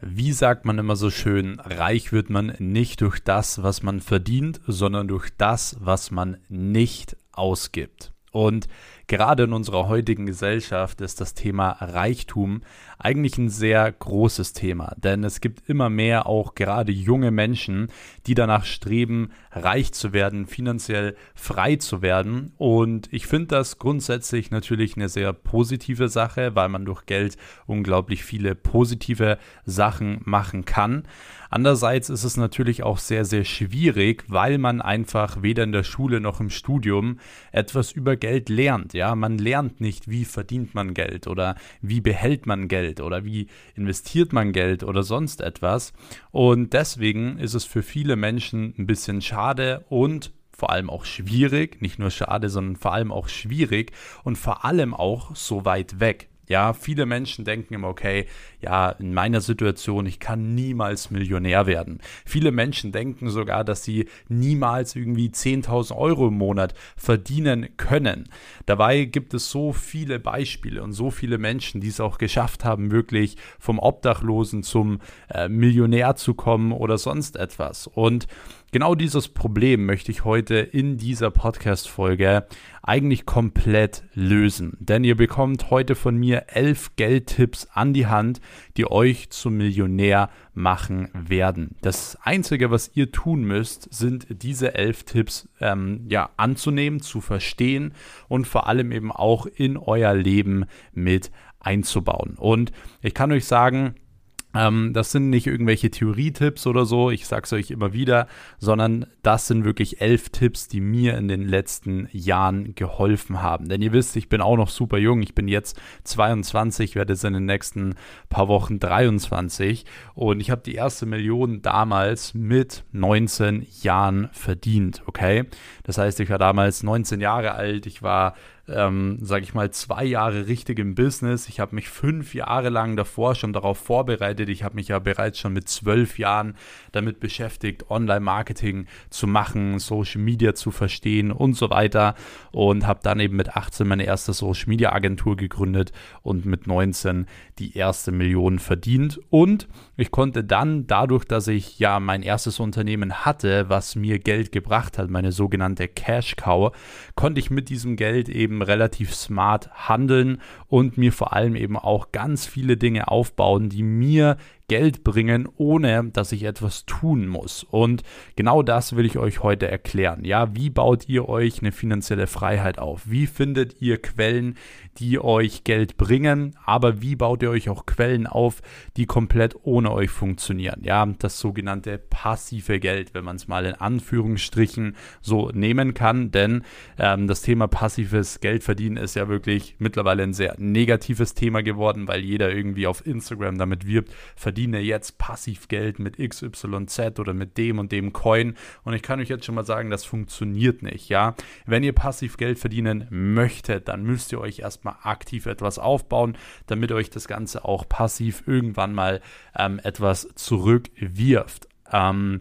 Wie sagt man immer so schön, reich wird man nicht durch das, was man verdient, sondern durch das, was man nicht ausgibt. Und gerade in unserer heutigen Gesellschaft ist das Thema Reichtum eigentlich ein sehr großes Thema, denn es gibt immer mehr auch gerade junge Menschen, die danach streben, reich zu werden, finanziell frei zu werden. Und ich finde das grundsätzlich natürlich eine sehr positive Sache, weil man durch Geld unglaublich viele positive Sachen machen kann. Andererseits ist es natürlich auch sehr, sehr schwierig, weil man einfach weder in der Schule noch im Studium etwas über Geld lernt. Ja, man lernt nicht, wie verdient man Geld oder wie behält man Geld oder wie investiert man Geld oder sonst etwas. Und deswegen ist es für viele Menschen ein bisschen schade und vor allem auch schwierig, nicht nur schade, sondern vor allem auch schwierig und vor allem auch so weit weg. Ja, viele Menschen denken immer, okay, ja, in meiner Situation, ich kann niemals Millionär werden. Viele Menschen denken sogar, dass sie niemals irgendwie 10.000 Euro im Monat verdienen können. Dabei gibt es so viele Beispiele und so viele Menschen, die es auch geschafft haben, wirklich vom Obdachlosen zum äh, Millionär zu kommen oder sonst etwas. Und genau dieses Problem möchte ich heute in dieser Podcast-Folge eigentlich komplett lösen. Denn ihr bekommt heute von mir elf Geldtipps an die Hand, die euch zum Millionär machen werden. Das Einzige, was ihr tun müsst, sind diese elf Tipps ähm, ja, anzunehmen, zu verstehen und vor allem eben auch in euer Leben mit einzubauen. Und ich kann euch sagen, ähm, das sind nicht irgendwelche Theorietipps oder so, ich sage es euch immer wieder, sondern das sind wirklich elf Tipps, die mir in den letzten Jahren geholfen haben. Denn ihr wisst, ich bin auch noch super jung, ich bin jetzt 22, werde es in den nächsten paar Wochen 23 und ich habe die erste Million damals mit 19 Jahren verdient, okay? Das heißt, ich war damals 19 Jahre alt, ich war ähm, sage ich mal, zwei Jahre richtig im Business. Ich habe mich fünf Jahre lang davor schon darauf vorbereitet. Ich habe mich ja bereits schon mit zwölf Jahren damit beschäftigt, Online-Marketing zu machen, Social Media zu verstehen und so weiter. Und habe dann eben mit 18 meine erste Social Media Agentur gegründet und mit 19 die erste Million verdient. Und ich konnte dann dadurch, dass ich ja mein erstes Unternehmen hatte, was mir Geld gebracht hat, meine sogenannte Cash Cow, konnte ich mit diesem Geld eben eben relativ smart handeln und mir vor allem eben auch ganz viele Dinge aufbauen, die mir Geld bringen, ohne dass ich etwas tun muss. Und genau das will ich euch heute erklären. Ja, wie baut ihr euch eine finanzielle Freiheit auf? Wie findet ihr Quellen, die euch Geld bringen? Aber wie baut ihr euch auch Quellen auf, die komplett ohne euch funktionieren? Ja, das sogenannte passive Geld, wenn man es mal in Anführungsstrichen so nehmen kann. Denn ähm, das Thema passives Geld verdienen ist ja wirklich mittlerweile ein sehr negatives Thema geworden, weil jeder irgendwie auf Instagram damit wirbt, verdient verdiene jetzt passiv Geld mit XYZ oder mit dem und dem Coin. Und ich kann euch jetzt schon mal sagen, das funktioniert nicht, ja. Wenn ihr passiv Geld verdienen möchtet, dann müsst ihr euch erstmal aktiv etwas aufbauen, damit euch das Ganze auch passiv irgendwann mal ähm, etwas zurückwirft. Ähm,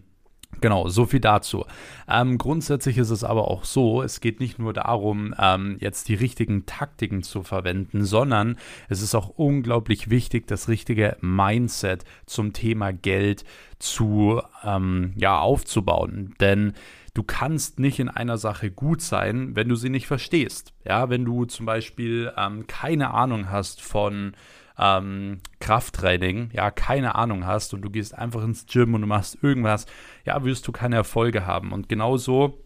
Genau, so viel dazu. Ähm, grundsätzlich ist es aber auch so, es geht nicht nur darum, ähm, jetzt die richtigen Taktiken zu verwenden, sondern es ist auch unglaublich wichtig, das richtige Mindset zum Thema Geld zu ähm, ja, aufzubauen. Denn du kannst nicht in einer Sache gut sein, wenn du sie nicht verstehst. Ja, wenn du zum Beispiel ähm, keine Ahnung hast von ähm, Krafttraining, ja, keine Ahnung hast und du gehst einfach ins Gym und du machst irgendwas, ja, wirst du keine Erfolge haben. Und genauso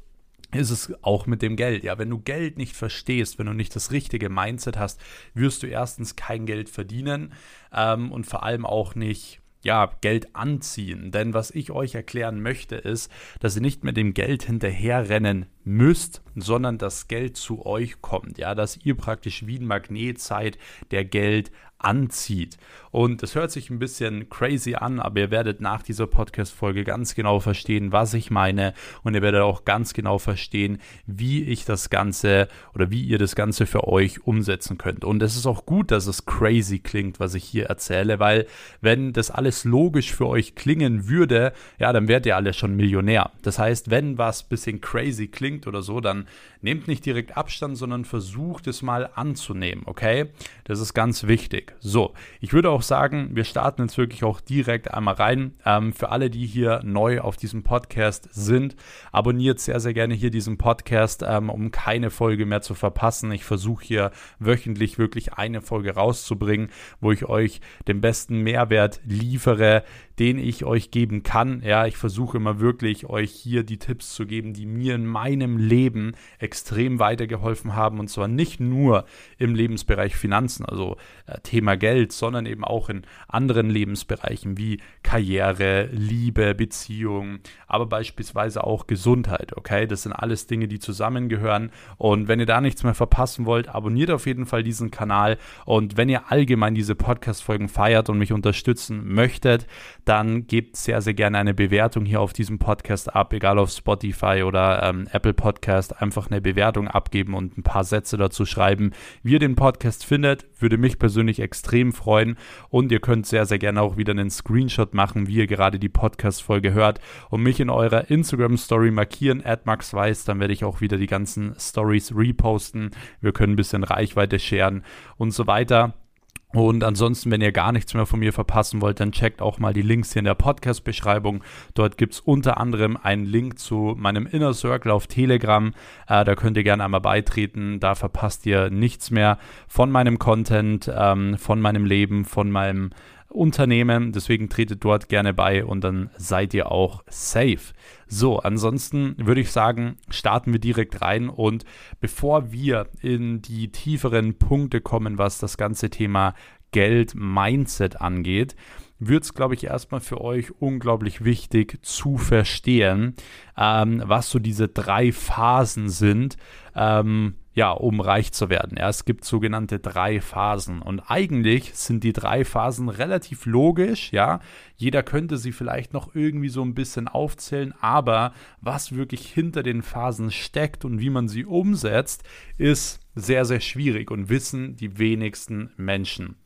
ist es auch mit dem Geld. Ja, wenn du Geld nicht verstehst, wenn du nicht das richtige Mindset hast, wirst du erstens kein Geld verdienen ähm, und vor allem auch nicht ja, Geld anziehen. Denn was ich euch erklären möchte, ist, dass ihr nicht mit dem Geld hinterherrennen müsst, sondern das Geld zu euch kommt. Ja, dass ihr praktisch wie ein Magnet seid, der Geld anzieht. Und das hört sich ein bisschen crazy an, aber ihr werdet nach dieser Podcast-Folge ganz genau verstehen, was ich meine. Und ihr werdet auch ganz genau verstehen, wie ich das Ganze oder wie ihr das Ganze für euch umsetzen könnt. Und es ist auch gut, dass es crazy klingt, was ich hier erzähle, weil wenn das alles logisch für euch klingen würde, ja, dann wärt ihr alle schon Millionär. Das heißt, wenn was bisschen crazy klingt, klingt oder so, dann nehmt nicht direkt Abstand, sondern versucht es mal anzunehmen, okay? Das ist ganz wichtig. So, ich würde auch sagen, wir starten jetzt wirklich auch direkt einmal rein. Ähm, für alle, die hier neu auf diesem Podcast sind, abonniert sehr, sehr gerne hier diesen Podcast, ähm, um keine Folge mehr zu verpassen. Ich versuche hier wöchentlich wirklich eine Folge rauszubringen, wo ich euch den besten Mehrwert liefere, den ich euch geben kann. Ja, ich versuche immer wirklich euch hier die Tipps zu geben, die mir in meinem Leben extrem weitergeholfen haben und zwar nicht nur im Lebensbereich Finanzen, also äh, Thema Geld, sondern eben auch in anderen Lebensbereichen wie Karriere, Liebe, Beziehung, aber beispielsweise auch Gesundheit. Okay, das sind alles Dinge, die zusammengehören und wenn ihr da nichts mehr verpassen wollt, abonniert auf jeden Fall diesen Kanal und wenn ihr allgemein diese Podcast-Folgen feiert und mich unterstützen möchtet, dann gebt sehr, sehr gerne eine Bewertung hier auf diesem Podcast ab, egal auf Spotify oder ähm, Apple Podcast. Einfach eine Bewertung abgeben und ein paar Sätze dazu schreiben, wie ihr den Podcast findet. Würde mich persönlich extrem freuen. Und ihr könnt sehr, sehr gerne auch wieder einen Screenshot machen, wie ihr gerade die Podcast-Folge hört und mich in eurer Instagram-Story markieren, at maxweiss. Dann werde ich auch wieder die ganzen Stories reposten. Wir können ein bisschen Reichweite scheren und so weiter. Und ansonsten, wenn ihr gar nichts mehr von mir verpassen wollt, dann checkt auch mal die Links hier in der Podcast-Beschreibung. Dort gibt es unter anderem einen Link zu meinem Inner Circle auf Telegram. Äh, da könnt ihr gerne einmal beitreten. Da verpasst ihr nichts mehr von meinem Content, ähm, von meinem Leben, von meinem Unternehmen. Deswegen tretet dort gerne bei und dann seid ihr auch safe. So, ansonsten würde ich sagen, starten wir direkt rein und bevor wir in die tieferen Punkte kommen, was das ganze Thema Geld, Mindset angeht, wird es, glaube ich, erstmal für euch unglaublich wichtig zu verstehen, ähm, was so diese drei Phasen sind, ähm, ja, um reich zu werden. Ja, es gibt sogenannte drei Phasen und eigentlich sind die drei Phasen relativ logisch, ja. Jeder könnte sie vielleicht noch irgendwie so ein bisschen aufzählen, aber was wirklich hinter den Phasen steckt und wie man sie umsetzt, ist sehr, sehr schwierig und wissen die wenigsten Menschen.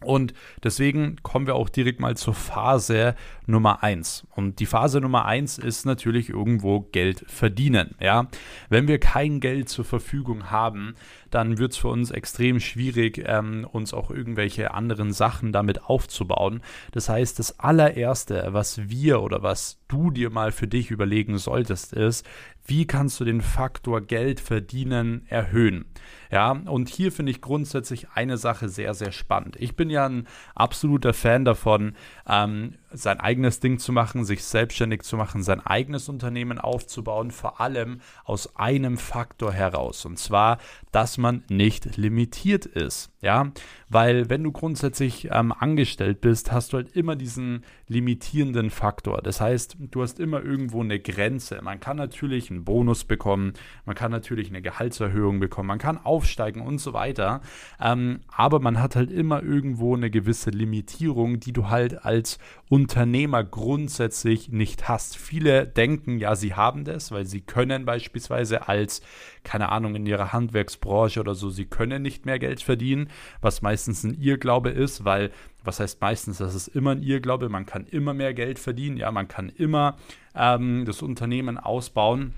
Und deswegen kommen wir auch direkt mal zur Phase Nummer eins. Und die Phase Nummer eins ist natürlich irgendwo Geld verdienen. Ja, wenn wir kein Geld zur Verfügung haben, dann wird es für uns extrem schwierig, ähm, uns auch irgendwelche anderen Sachen damit aufzubauen. Das heißt, das allererste, was wir oder was du dir mal für dich überlegen solltest, ist, wie kannst du den Faktor Geld verdienen erhöhen? Ja, und hier finde ich grundsätzlich eine Sache sehr, sehr spannend. Ich bin ja ein absoluter Fan davon, ähm, sein eigenes Ding zu machen, sich selbstständig zu machen, sein eigenes Unternehmen aufzubauen, vor allem aus einem Faktor heraus. Und zwar, dass man nicht limitiert ist. Ja, weil wenn du grundsätzlich ähm, angestellt bist, hast du halt immer diesen limitierenden Faktor. Das heißt, du hast immer irgendwo eine Grenze. Man kann natürlich einen Bonus bekommen, man kann natürlich eine Gehaltserhöhung bekommen, man kann aufsteigen und so weiter. Ähm, aber man hat halt immer irgendwo eine gewisse Limitierung, die du halt als Unternehmer grundsätzlich nicht hast. Viele denken, ja, sie haben das, weil sie können beispielsweise als, keine Ahnung, in ihrer Handwerksbranche oder so, sie können nicht mehr Geld verdienen, was meistens ein Irrglaube ist, weil, was heißt meistens, das ist immer ein Irrglaube, man kann immer mehr Geld verdienen, ja, man kann immer ähm, das Unternehmen ausbauen.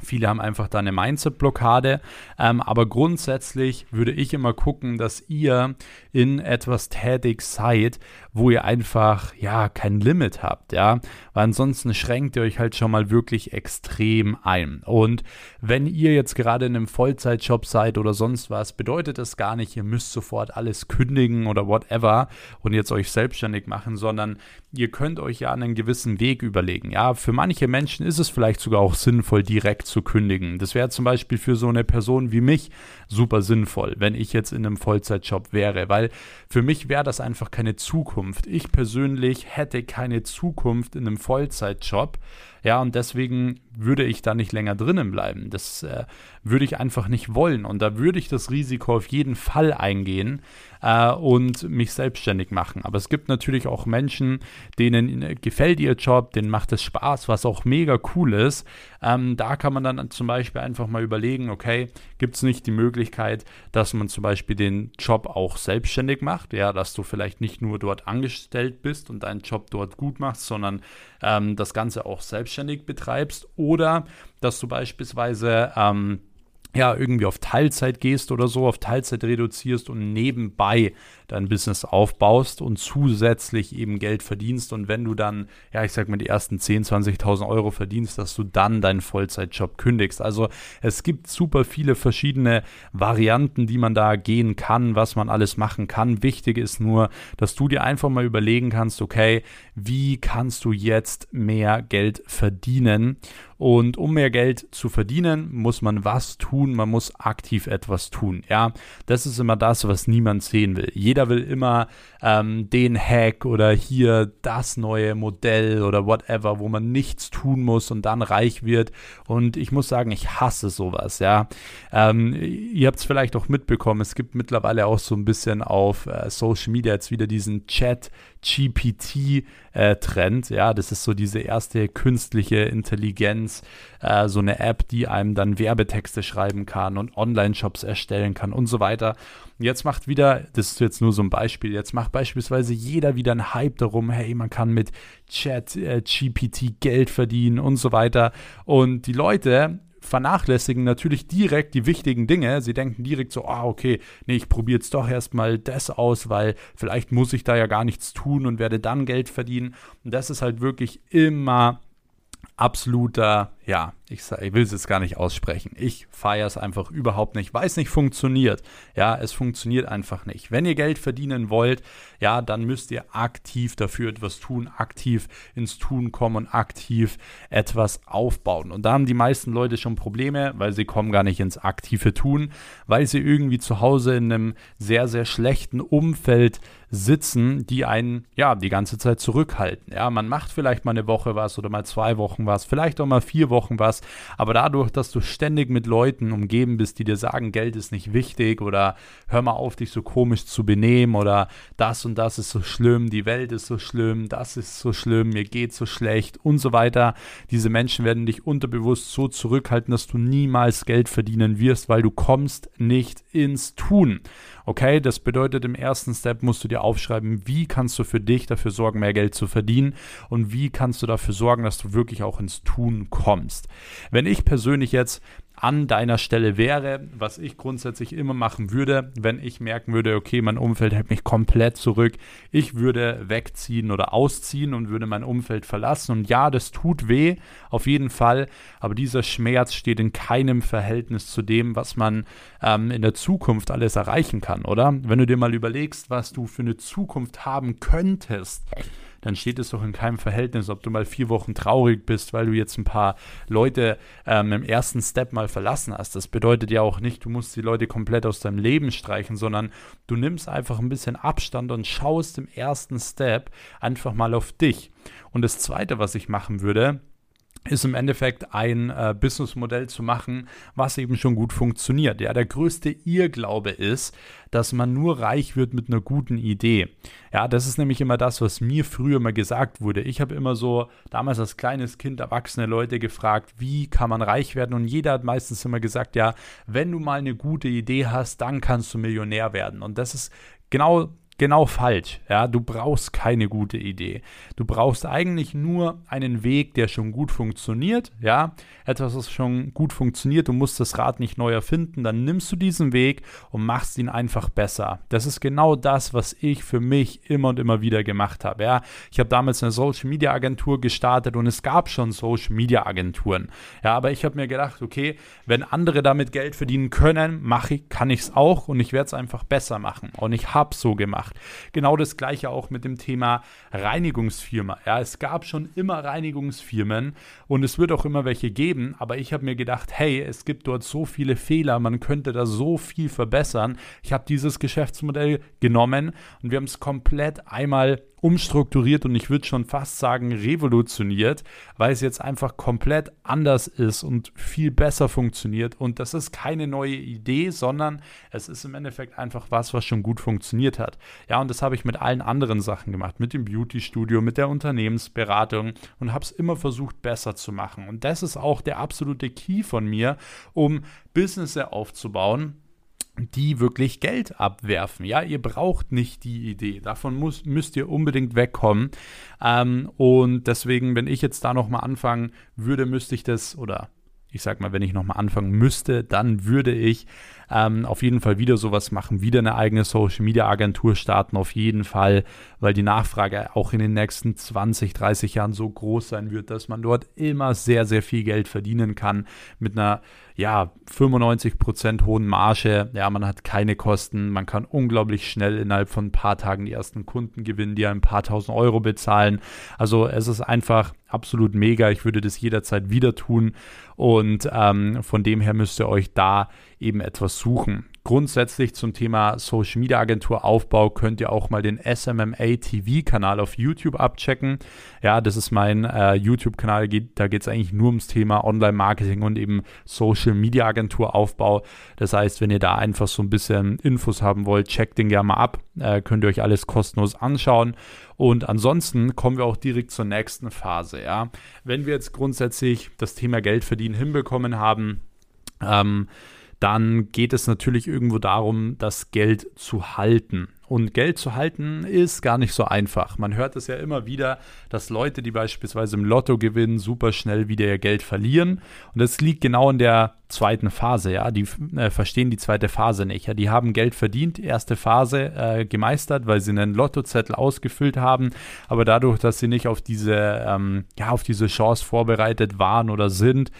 Viele haben einfach da eine Mindset-Blockade. Ähm, aber grundsätzlich würde ich immer gucken, dass ihr in etwas tätig seid, wo ihr einfach, ja, kein Limit habt, ja. Weil ansonsten schränkt ihr euch halt schon mal wirklich extrem ein. Und wenn ihr jetzt gerade in einem Vollzeitjob seid oder sonst was, bedeutet das gar nicht, ihr müsst sofort alles kündigen oder whatever und jetzt euch selbstständig machen, sondern ihr könnt euch ja einen gewissen Weg überlegen. Ja, für manche Menschen ist es vielleicht sogar auch sinnvoll, direkt zu kündigen. Das wäre zum Beispiel für so eine Person wie mich super sinnvoll, wenn ich jetzt in einem Vollzeitjob wäre, weil für mich wäre das einfach keine Zukunft. Ich persönlich hätte keine Zukunft in einem Vollzeitjob. Ja, und deswegen würde ich da nicht länger drinnen bleiben. Das äh, würde ich einfach nicht wollen. Und da würde ich das Risiko auf jeden Fall eingehen äh, und mich selbstständig machen. Aber es gibt natürlich auch Menschen, denen gefällt ihr Job, denen macht es Spaß, was auch mega cool ist. Ähm, da kann man dann zum Beispiel einfach mal überlegen, okay, gibt es nicht die Möglichkeit, dass man zum Beispiel den Job auch selbstständig selbstständig macht, ja, dass du vielleicht nicht nur dort angestellt bist und deinen Job dort gut machst, sondern ähm, das Ganze auch selbstständig betreibst oder dass du beispielsweise ähm, ja, irgendwie auf Teilzeit gehst oder so, auf Teilzeit reduzierst und nebenbei dein Business aufbaust und zusätzlich eben Geld verdienst. Und wenn du dann, ja, ich sag mal, die ersten 10.000, 20.000 Euro verdienst, dass du dann deinen Vollzeitjob kündigst. Also es gibt super viele verschiedene Varianten, die man da gehen kann, was man alles machen kann. Wichtig ist nur, dass du dir einfach mal überlegen kannst, okay, wie kannst du jetzt mehr Geld verdienen? Und um mehr Geld zu verdienen, muss man was tun, man muss aktiv etwas tun. Ja, das ist immer das, was niemand sehen will. Jeder jeder will immer ähm, den Hack oder hier das neue Modell oder whatever, wo man nichts tun muss und dann reich wird. Und ich muss sagen, ich hasse sowas, ja. Ähm, ihr habt es vielleicht auch mitbekommen, es gibt mittlerweile auch so ein bisschen auf äh, Social Media jetzt wieder diesen Chat GPT-Trend. Äh, ja, das ist so diese erste künstliche Intelligenz, äh, so eine App, die einem dann Werbetexte schreiben kann und Online-Shops erstellen kann und so weiter. Jetzt macht wieder, das ist jetzt nur so ein Beispiel, jetzt macht beispielsweise jeder wieder einen Hype darum, hey, man kann mit Chat, äh, GPT Geld verdienen und so weiter. Und die Leute vernachlässigen natürlich direkt die wichtigen Dinge. Sie denken direkt so, ah, okay, nee, ich probiere jetzt doch erstmal das aus, weil vielleicht muss ich da ja gar nichts tun und werde dann Geld verdienen. Und das ist halt wirklich immer absoluter, ja, ich, ich will es jetzt gar nicht aussprechen. Ich feiere es einfach überhaupt nicht, weil es nicht funktioniert. Ja, es funktioniert einfach nicht. Wenn ihr Geld verdienen wollt, ja, dann müsst ihr aktiv dafür etwas tun, aktiv ins Tun kommen aktiv etwas aufbauen. Und da haben die meisten Leute schon Probleme, weil sie kommen gar nicht ins aktive Tun, weil sie irgendwie zu Hause in einem sehr, sehr schlechten Umfeld sitzen, die einen ja die ganze Zeit zurückhalten. Ja, man macht vielleicht mal eine Woche was oder mal zwei Wochen was, vielleicht auch mal vier Wochen was, aber dadurch, dass du ständig mit Leuten umgeben bist, die dir sagen, Geld ist nicht wichtig oder hör mal auf, dich so komisch zu benehmen oder das und das ist so schlimm, die Welt ist so schlimm, das ist so schlimm, mir geht so schlecht und so weiter. Diese Menschen werden dich unterbewusst so zurückhalten, dass du niemals Geld verdienen wirst, weil du kommst nicht ins Tun. Okay, das bedeutet, im ersten Step musst du dir aufschreiben, wie kannst du für dich dafür sorgen, mehr Geld zu verdienen und wie kannst du dafür sorgen, dass du wirklich auch ins Tun kommst. Wenn ich persönlich jetzt an deiner Stelle wäre, was ich grundsätzlich immer machen würde, wenn ich merken würde, okay, mein Umfeld hält mich komplett zurück. Ich würde wegziehen oder ausziehen und würde mein Umfeld verlassen. Und ja, das tut weh, auf jeden Fall, aber dieser Schmerz steht in keinem Verhältnis zu dem, was man ähm, in der Zukunft alles erreichen kann, oder? Wenn du dir mal überlegst, was du für eine Zukunft haben könntest dann steht es doch in keinem Verhältnis, ob du mal vier Wochen traurig bist, weil du jetzt ein paar Leute ähm, im ersten Step mal verlassen hast. Das bedeutet ja auch nicht, du musst die Leute komplett aus deinem Leben streichen, sondern du nimmst einfach ein bisschen Abstand und schaust im ersten Step einfach mal auf dich. Und das Zweite, was ich machen würde, ist im Endeffekt ein äh, Businessmodell zu machen, was eben schon gut funktioniert. Ja, der größte Irrglaube ist, dass man nur reich wird mit einer guten Idee. Ja, das ist nämlich immer das, was mir früher mal gesagt wurde. Ich habe immer so damals als kleines Kind erwachsene Leute gefragt, wie kann man reich werden? Und jeder hat meistens immer gesagt, ja, wenn du mal eine gute Idee hast, dann kannst du Millionär werden. Und das ist genau genau falsch. Ja, du brauchst keine gute Idee. Du brauchst eigentlich nur einen Weg, der schon gut funktioniert. Ja, etwas, was schon gut funktioniert. Du musst das Rad nicht neu erfinden. Dann nimmst du diesen Weg und machst ihn einfach besser. Das ist genau das, was ich für mich immer und immer wieder gemacht habe. Ja, ich habe damals eine Social Media Agentur gestartet und es gab schon Social Media Agenturen. Ja, aber ich habe mir gedacht, okay, wenn andere damit Geld verdienen können, mache ich, kann ich es auch und ich werde es einfach besser machen. Und ich habe so gemacht gemacht. Genau das gleiche auch mit dem Thema Reinigungsfirma. Ja, es gab schon immer Reinigungsfirmen und es wird auch immer welche geben, aber ich habe mir gedacht, hey, es gibt dort so viele Fehler, man könnte da so viel verbessern. Ich habe dieses Geschäftsmodell genommen und wir haben es komplett einmal umstrukturiert und ich würde schon fast sagen revolutioniert, weil es jetzt einfach komplett anders ist und viel besser funktioniert. Und das ist keine neue Idee, sondern es ist im Endeffekt einfach was, was schon gut funktioniert hat. Ja, und das habe ich mit allen anderen Sachen gemacht, mit dem Beauty-Studio, mit der Unternehmensberatung und habe es immer versucht, besser zu machen. Und das ist auch der absolute Key von mir, um Business aufzubauen die wirklich Geld abwerfen. Ja, ihr braucht nicht die Idee. Davon muss, müsst ihr unbedingt wegkommen. Ähm, und deswegen, wenn ich jetzt da nochmal anfangen würde, müsste ich das oder ich sag mal, wenn ich nochmal anfangen müsste, dann würde ich ähm, auf jeden Fall wieder sowas machen, wieder eine eigene Social Media Agentur starten, auf jeden Fall, weil die Nachfrage auch in den nächsten 20, 30 Jahren so groß sein wird, dass man dort immer sehr, sehr viel Geld verdienen kann mit einer ja, 95% hohen Marge. Ja, man hat keine Kosten. Man kann unglaublich schnell innerhalb von ein paar Tagen die ersten Kunden gewinnen, die ein paar tausend Euro bezahlen. Also es ist einfach absolut mega. Ich würde das jederzeit wieder tun. Und ähm, von dem her müsst ihr euch da eben etwas suchen. Grundsätzlich zum Thema Social Media Agentur Aufbau könnt ihr auch mal den SMMA TV Kanal auf YouTube abchecken. Ja, das ist mein äh, YouTube Kanal, da geht es eigentlich nur ums Thema Online Marketing und eben Social Media Agentur Aufbau. Das heißt, wenn ihr da einfach so ein bisschen Infos haben wollt, checkt den gerne mal ab. Äh, könnt ihr euch alles kostenlos anschauen. Und ansonsten kommen wir auch direkt zur nächsten Phase. Ja, wenn wir jetzt grundsätzlich das Thema Geld verdienen hinbekommen haben, ähm, dann geht es natürlich irgendwo darum, das Geld zu halten. Und Geld zu halten ist gar nicht so einfach. Man hört es ja immer wieder, dass Leute, die beispielsweise im Lotto gewinnen, super schnell wieder ihr Geld verlieren. Und das liegt genau in der zweiten Phase. Ja, die äh, verstehen die zweite Phase nicht. Ja, die haben Geld verdient, erste Phase äh, gemeistert, weil sie einen Lottozettel ausgefüllt haben. Aber dadurch, dass sie nicht auf diese, ähm, ja, auf diese Chance vorbereitet waren oder sind,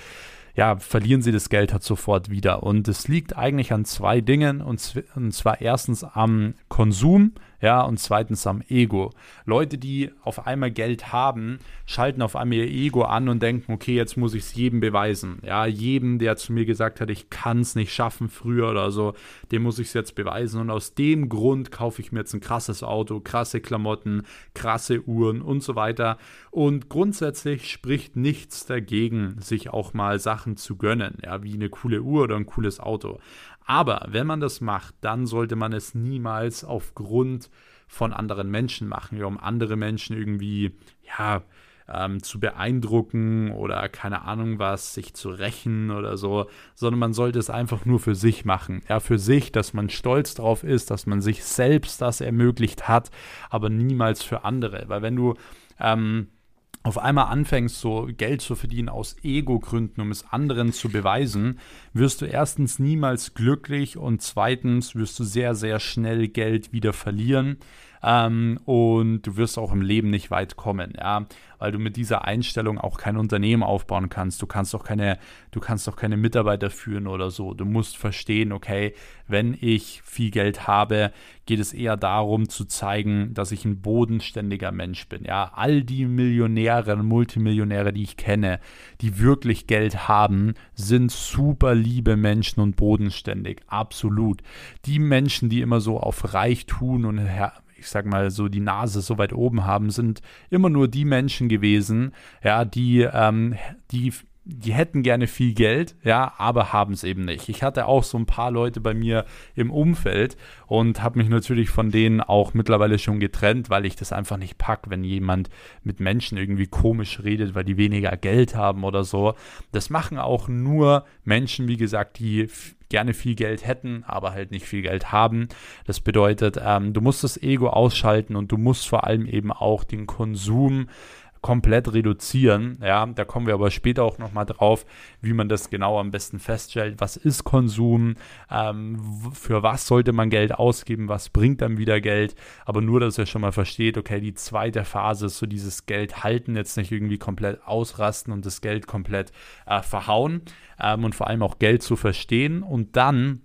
ja, verlieren sie das Geld halt sofort wieder. Und es liegt eigentlich an zwei Dingen, und, und zwar erstens am Konsum, ja, und zweitens am Ego. Leute, die auf einmal Geld haben, schalten auf einmal ihr Ego an und denken, okay, jetzt muss ich es jedem beweisen. Ja, jedem, der zu mir gesagt hat, ich kann es nicht schaffen früher oder so, dem muss ich es jetzt beweisen. Und aus dem Grund kaufe ich mir jetzt ein krasses Auto, krasse Klamotten, krasse Uhren und so weiter. Und grundsätzlich spricht nichts dagegen, sich auch mal Sachen zu gönnen, ja, wie eine coole Uhr oder ein cooles Auto. Aber wenn man das macht, dann sollte man es niemals aufgrund von anderen Menschen machen, um andere Menschen irgendwie, ja, ähm, zu beeindrucken oder keine Ahnung was, sich zu rächen oder so, sondern man sollte es einfach nur für sich machen. Ja, für sich, dass man stolz drauf ist, dass man sich selbst das ermöglicht hat, aber niemals für andere. Weil wenn du ähm, auf einmal anfängst, so Geld zu verdienen aus Ego-Gründen, um es anderen zu beweisen, wirst du erstens niemals glücklich und zweitens wirst du sehr, sehr schnell Geld wieder verlieren. Ähm, und du wirst auch im Leben nicht weit kommen, ja, weil du mit dieser Einstellung auch kein Unternehmen aufbauen kannst. Du kannst auch keine, du kannst auch keine Mitarbeiter führen oder so. Du musst verstehen, okay, wenn ich viel Geld habe, geht es eher darum zu zeigen, dass ich ein bodenständiger Mensch bin. Ja, all die Millionäre und Multimillionäre, die ich kenne, die wirklich Geld haben, sind super liebe Menschen und bodenständig. Absolut. Die Menschen, die immer so auf reich tun und ich sag mal so die Nase so weit oben haben, sind immer nur die Menschen gewesen, ja, die, ähm, die die hätten gerne viel Geld, ja, aber haben es eben nicht. Ich hatte auch so ein paar Leute bei mir im Umfeld und habe mich natürlich von denen auch mittlerweile schon getrennt, weil ich das einfach nicht pack, wenn jemand mit Menschen irgendwie komisch redet, weil die weniger Geld haben oder so. Das machen auch nur Menschen, wie gesagt, die gerne viel Geld hätten, aber halt nicht viel Geld haben. Das bedeutet, ähm, du musst das Ego ausschalten und du musst vor allem eben auch den Konsum komplett reduzieren. Ja, da kommen wir aber später auch nochmal drauf, wie man das genau am besten feststellt. Was ist Konsum? Ähm, für was sollte man Geld ausgeben? Was bringt dann wieder Geld? Aber nur, dass ihr schon mal versteht, okay, die zweite Phase ist so dieses Geld halten, jetzt nicht irgendwie komplett ausrasten und das Geld komplett äh, verhauen ähm, und vor allem auch Geld zu verstehen und dann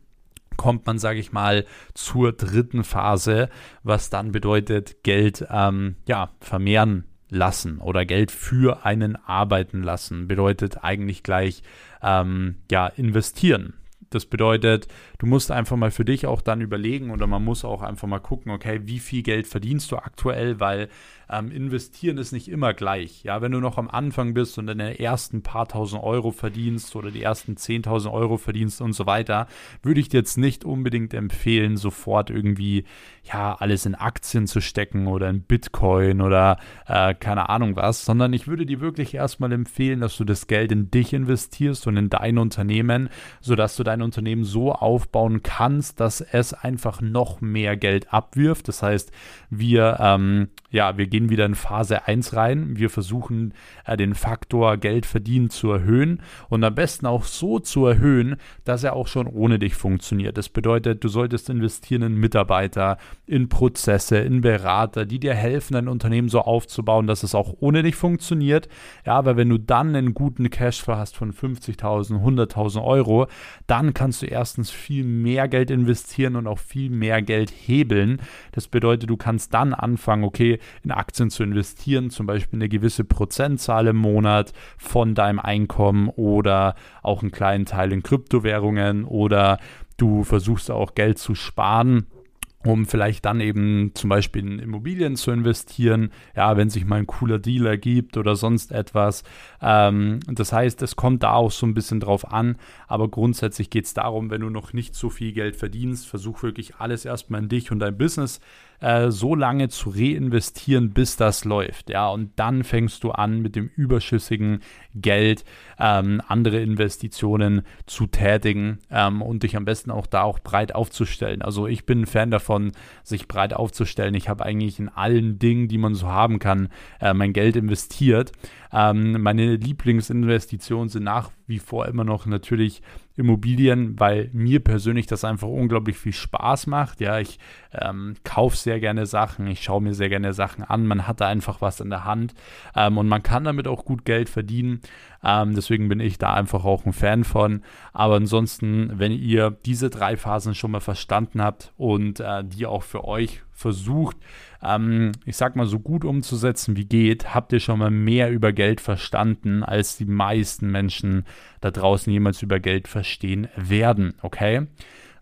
kommt man, sage ich mal, zur dritten Phase, was dann bedeutet, Geld ähm, ja, vermehren lassen oder Geld für einen arbeiten lassen. Bedeutet eigentlich gleich ähm, ja investieren. Das bedeutet, du musst einfach mal für dich auch dann überlegen oder man muss auch einfach mal gucken, okay, wie viel Geld verdienst du aktuell, weil ähm, investieren ist nicht immer gleich. Ja, wenn du noch am Anfang bist und deine ersten paar tausend Euro verdienst oder die ersten 10.000 Euro verdienst und so weiter, würde ich dir jetzt nicht unbedingt empfehlen, sofort irgendwie, ja, alles in Aktien zu stecken oder in Bitcoin oder äh, keine Ahnung was, sondern ich würde dir wirklich erstmal empfehlen, dass du das Geld in dich investierst und in dein Unternehmen, sodass du dein Unternehmen so aufbauen kannst, dass es einfach noch mehr Geld abwirft. Das heißt, wir, ähm, ja, wir gehen wieder in Phase 1 rein. Wir versuchen äh, den Faktor Geld verdienen zu erhöhen und am besten auch so zu erhöhen, dass er auch schon ohne dich funktioniert. Das bedeutet, du solltest investieren in Mitarbeiter, in Prozesse, in Berater, die dir helfen, dein Unternehmen so aufzubauen, dass es auch ohne dich funktioniert. Ja, aber wenn du dann einen guten Cashflow hast von 50.000, 100.000 Euro, dann kannst du erstens viel mehr Geld investieren und auch viel mehr Geld hebeln. Das bedeutet, du kannst dann anfangen, okay, in Aktien zu investieren, zum Beispiel eine gewisse Prozentzahl im Monat von deinem Einkommen oder auch einen kleinen Teil in Kryptowährungen oder du versuchst auch Geld zu sparen um vielleicht dann eben zum Beispiel in Immobilien zu investieren, ja, wenn sich mal ein cooler Deal ergibt oder sonst etwas. Ähm, das heißt, es kommt da auch so ein bisschen drauf an, aber grundsätzlich geht es darum, wenn du noch nicht so viel Geld verdienst, versuch wirklich alles erstmal in dich und dein Business äh, so lange zu reinvestieren, bis das läuft. Ja, und dann fängst du an, mit dem überschüssigen Geld ähm, andere Investitionen zu tätigen ähm, und dich am besten auch da auch breit aufzustellen. Also ich bin ein Fan davon, sich breit aufzustellen. Ich habe eigentlich in allen Dingen, die man so haben kann, äh, mein Geld investiert. Ähm, meine Lieblingsinvestitionen sind nach wie vor immer noch natürlich Immobilien, weil mir persönlich das einfach unglaublich viel Spaß macht. Ja, ich ähm, kaufe sehr gerne Sachen, ich schaue mir sehr gerne Sachen an. Man hat da einfach was in der Hand ähm, und man kann damit auch gut Geld verdienen. Ähm, deswegen bin ich da einfach auch ein Fan von. Aber ansonsten, wenn ihr diese drei Phasen schon mal verstanden habt und äh, die auch für euch versucht, ähm, ich sag mal, so gut umzusetzen wie geht, habt ihr schon mal mehr über Geld verstanden, als die meisten Menschen da draußen jemals über Geld verstehen werden. Okay?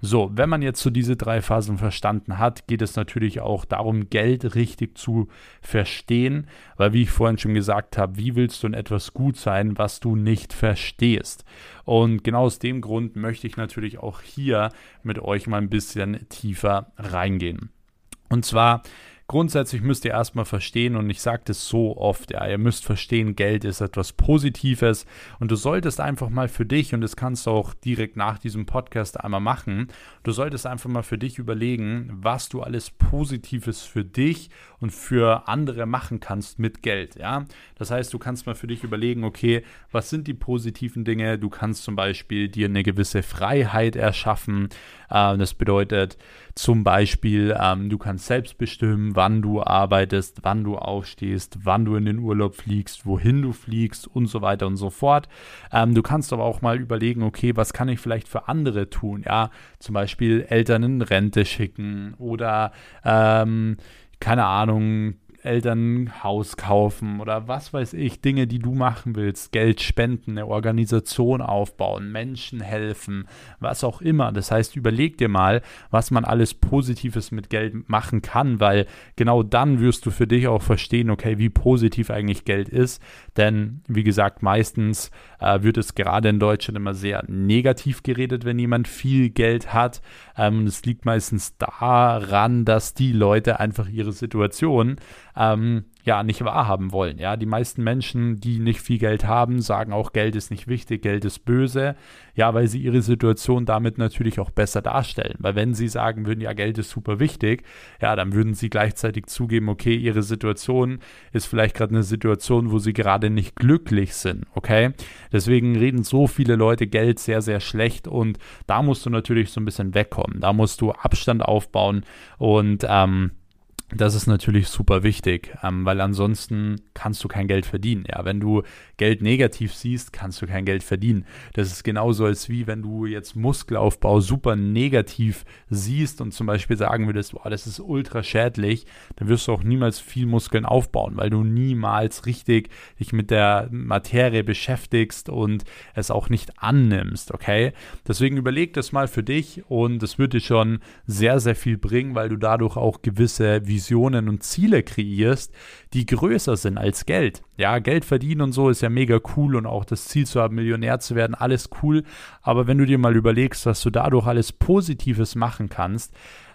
So, wenn man jetzt so diese drei Phasen verstanden hat, geht es natürlich auch darum, Geld richtig zu verstehen, weil wie ich vorhin schon gesagt habe, wie willst du in etwas gut sein, was du nicht verstehst? Und genau aus dem Grund möchte ich natürlich auch hier mit euch mal ein bisschen tiefer reingehen. Und zwar grundsätzlich müsst ihr erstmal verstehen, und ich sage das so oft, ja, ihr müsst verstehen, Geld ist etwas Positives und du solltest einfach mal für dich, und das kannst du auch direkt nach diesem Podcast einmal machen, du solltest einfach mal für dich überlegen, was du alles Positives für dich und für andere machen kannst mit Geld, ja. Das heißt, du kannst mal für dich überlegen, okay, was sind die positiven Dinge? Du kannst zum Beispiel dir eine gewisse Freiheit erschaffen. Äh, das bedeutet zum Beispiel, ähm, du kannst selbst bestimmen, wann du arbeitest, wann du aufstehst, wann du in den Urlaub fliegst, wohin du fliegst und so weiter und so fort. Ähm, du kannst aber auch mal überlegen, okay, was kann ich vielleicht für andere tun? Ja, zum Beispiel Eltern in Rente schicken oder ähm, keine Ahnung, Eltern Haus kaufen oder was weiß ich, Dinge, die du machen willst, Geld spenden, eine Organisation aufbauen, Menschen helfen, was auch immer. Das heißt, überleg dir mal, was man alles Positives mit Geld machen kann, weil genau dann wirst du für dich auch verstehen, okay, wie positiv eigentlich Geld ist. Denn, wie gesagt, meistens äh, wird es gerade in Deutschland immer sehr negativ geredet, wenn jemand viel Geld hat. Ähm, es liegt meistens daran, dass die Leute einfach ihre Situation ähm, ja nicht wahrhaben wollen. Ja, die meisten Menschen, die nicht viel Geld haben, sagen auch, Geld ist nicht wichtig, Geld ist böse. Ja, weil sie ihre Situation damit natürlich auch besser darstellen. Weil wenn sie sagen würden, ja, Geld ist super wichtig, ja, dann würden sie gleichzeitig zugeben, okay, ihre Situation ist vielleicht gerade eine Situation, wo sie gerade nicht glücklich sind. Okay, deswegen reden so viele Leute Geld sehr, sehr schlecht und da musst du natürlich so ein bisschen wegkommen. Da musst du Abstand aufbauen und ähm, das ist natürlich super wichtig, ähm, weil ansonsten kannst du kein Geld verdienen. Ja, wenn du Geld negativ siehst, kannst du kein Geld verdienen. Das ist genauso als wie wenn du jetzt Muskelaufbau super negativ siehst und zum Beispiel sagen würdest, boah, das ist ultra schädlich, dann wirst du auch niemals viel Muskeln aufbauen, weil du niemals richtig dich mit der Materie beschäftigst und es auch nicht annimmst, okay? Deswegen überleg das mal für dich und es wird dir schon sehr, sehr viel bringen, weil du dadurch auch gewisse Visionen Visionen und Ziele kreierst, die größer sind als Geld. Ja, Geld verdienen und so ist ja mega cool und auch das Ziel zu haben, Millionär zu werden, alles cool. Aber wenn du dir mal überlegst, was du dadurch alles Positives machen kannst,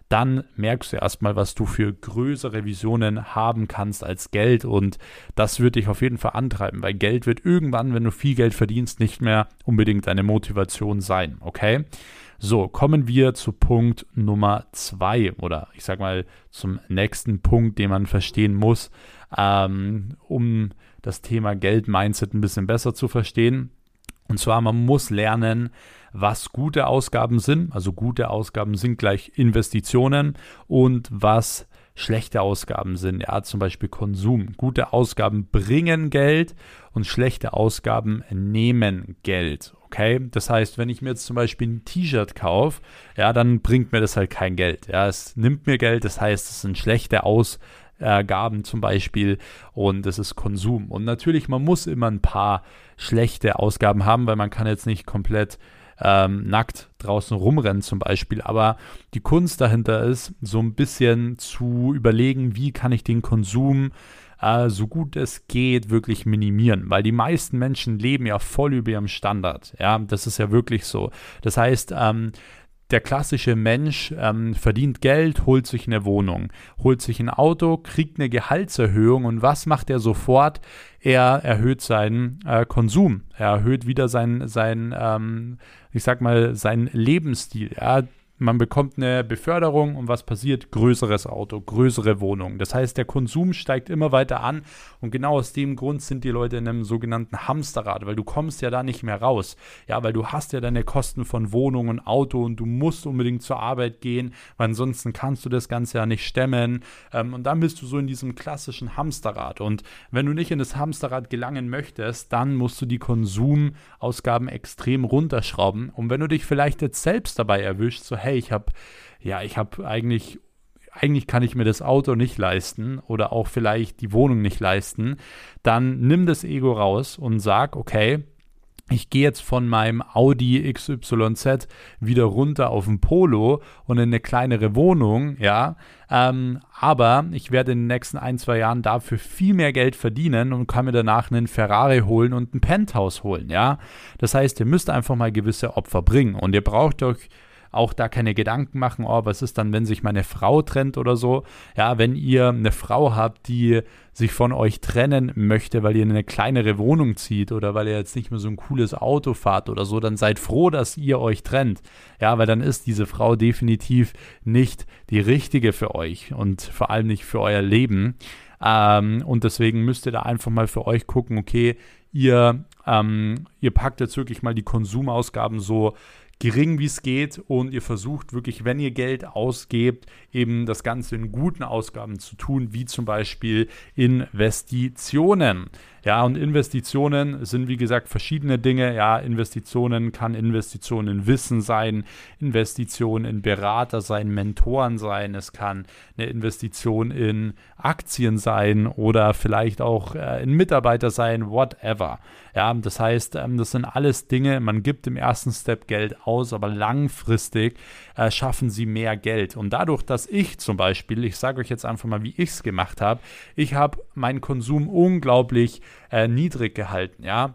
dann merkst du erstmal, was du für größere Visionen haben kannst als Geld und das wird dich auf jeden Fall antreiben, weil Geld wird irgendwann, wenn du viel Geld verdienst, nicht mehr unbedingt deine Motivation sein, okay? So, kommen wir zu Punkt Nummer zwei oder ich sag mal zum nächsten Punkt, den man verstehen muss, ähm, um das Thema Geld-Mindset ein bisschen besser zu verstehen. Und zwar, man muss lernen, was gute Ausgaben sind. Also gute Ausgaben sind gleich Investitionen und was schlechte Ausgaben sind. Ja, zum Beispiel Konsum. Gute Ausgaben bringen Geld und schlechte Ausgaben nehmen Geld. Okay, das heißt, wenn ich mir jetzt zum Beispiel ein T-Shirt kaufe, ja, dann bringt mir das halt kein Geld. Ja, es nimmt mir Geld, das heißt, es sind schlechte Ausgaben zum Beispiel und es ist Konsum. Und natürlich, man muss immer ein paar schlechte Ausgaben haben, weil man kann jetzt nicht komplett ähm, nackt draußen rumrennen zum Beispiel. Aber die Kunst dahinter ist, so ein bisschen zu überlegen, wie kann ich den Konsum äh, so gut es geht wirklich minimieren, weil die meisten Menschen leben ja voll über ihrem Standard. Ja, das ist ja wirklich so. Das heißt, ähm, der klassische Mensch ähm, verdient Geld, holt sich eine Wohnung, holt sich ein Auto, kriegt eine Gehaltserhöhung und was macht er sofort? Er erhöht seinen äh, Konsum, er erhöht wieder seinen, sein, ähm, ich sag mal, seinen Lebensstil. Ja, man bekommt eine Beförderung und was passiert? Größeres Auto, größere Wohnung. Das heißt, der Konsum steigt immer weiter an und genau aus dem Grund sind die Leute in einem sogenannten Hamsterrad, weil du kommst ja da nicht mehr raus. Ja, weil du hast ja deine Kosten von Wohnung und Auto und du musst unbedingt zur Arbeit gehen, weil ansonsten kannst du das Ganze ja nicht stemmen. Ähm, und dann bist du so in diesem klassischen Hamsterrad. Und wenn du nicht in das Hamsterrad gelangen möchtest, dann musst du die Konsumausgaben extrem runterschrauben. Und wenn du dich vielleicht jetzt selbst dabei erwischst, so hey, ich habe, ja, ich habe eigentlich eigentlich kann ich mir das Auto nicht leisten oder auch vielleicht die Wohnung nicht leisten, dann nimm das Ego raus und sag, okay, ich gehe jetzt von meinem Audi XYZ wieder runter auf ein Polo und in eine kleinere Wohnung, ja. Ähm, aber ich werde in den nächsten ein, zwei Jahren dafür viel mehr Geld verdienen und kann mir danach einen Ferrari holen und ein Penthouse holen, ja. Das heißt, ihr müsst einfach mal gewisse Opfer bringen und ihr braucht euch auch da keine Gedanken machen, oh, was ist dann, wenn sich meine Frau trennt oder so. Ja, wenn ihr eine Frau habt, die sich von euch trennen möchte, weil ihr in eine kleinere Wohnung zieht oder weil ihr jetzt nicht mehr so ein cooles Auto fahrt oder so, dann seid froh, dass ihr euch trennt. Ja, weil dann ist diese Frau definitiv nicht die richtige für euch und vor allem nicht für euer Leben. Ähm, und deswegen müsst ihr da einfach mal für euch gucken, okay, ihr, ähm, ihr packt jetzt wirklich mal die Konsumausgaben so gering wie es geht und ihr versucht wirklich, wenn ihr Geld ausgebt, eben das Ganze in guten Ausgaben zu tun, wie zum Beispiel Investitionen. Ja, und Investitionen sind wie gesagt verschiedene Dinge. Ja, Investitionen kann Investitionen in Wissen sein, Investitionen in Berater sein, Mentoren sein. Es kann eine Investition in Aktien sein oder vielleicht auch äh, in Mitarbeiter sein, whatever. Ja, das heißt, ähm, das sind alles Dinge, man gibt im ersten Step Geld aus, aber langfristig äh, schaffen sie mehr Geld. Und dadurch, dass ich zum Beispiel, ich sage euch jetzt einfach mal, wie ich es gemacht habe, ich habe meinen Konsum unglaublich äh, niedrig gehalten, ja.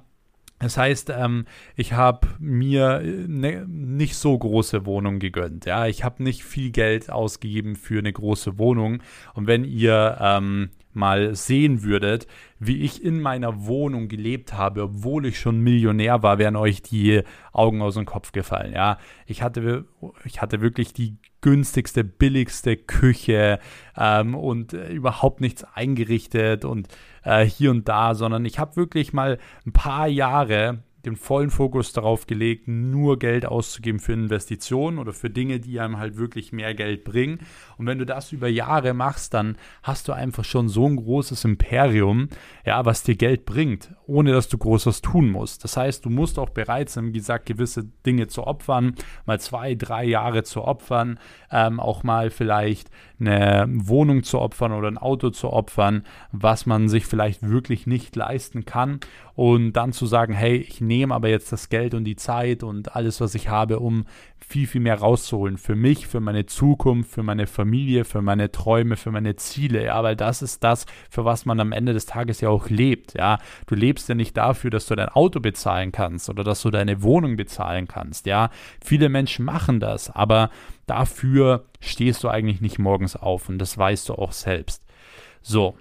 Das heißt, ähm, ich habe mir ne, nicht so große Wohnung gegönnt. Ja, ich habe nicht viel Geld ausgegeben für eine große Wohnung. Und wenn ihr ähm, mal sehen würdet, wie ich in meiner Wohnung gelebt habe, obwohl ich schon Millionär war, wären euch die Augen aus dem Kopf gefallen. Ja, ich hatte, ich hatte wirklich die günstigste, billigste Küche ähm, und äh, überhaupt nichts eingerichtet und äh, hier und da, sondern ich habe wirklich mal ein paar Jahre den vollen Fokus darauf gelegt, nur Geld auszugeben für Investitionen oder für Dinge, die einem halt wirklich mehr Geld bringen. Und wenn du das über Jahre machst, dann hast du einfach schon so ein großes Imperium, ja, was dir Geld bringt, ohne dass du Großes tun musst. Das heißt, du musst auch bereit sein, wie gesagt, gewisse Dinge zu opfern, mal zwei, drei Jahre zu opfern, ähm, auch mal vielleicht eine Wohnung zu opfern oder ein Auto zu opfern, was man sich vielleicht wirklich nicht leisten kann. Und dann zu sagen, hey, ich nehme aber jetzt das Geld und die Zeit und alles, was ich habe, um viel, viel mehr rauszuholen. Für mich, für meine Zukunft, für meine Familie, für meine Träume, für meine Ziele. Ja, weil das ist das, für was man am Ende des Tages ja auch lebt. Ja, du lebst ja nicht dafür, dass du dein Auto bezahlen kannst oder dass du deine Wohnung bezahlen kannst. Ja, viele Menschen machen das, aber dafür stehst du eigentlich nicht morgens auf und das weißt du auch selbst. So,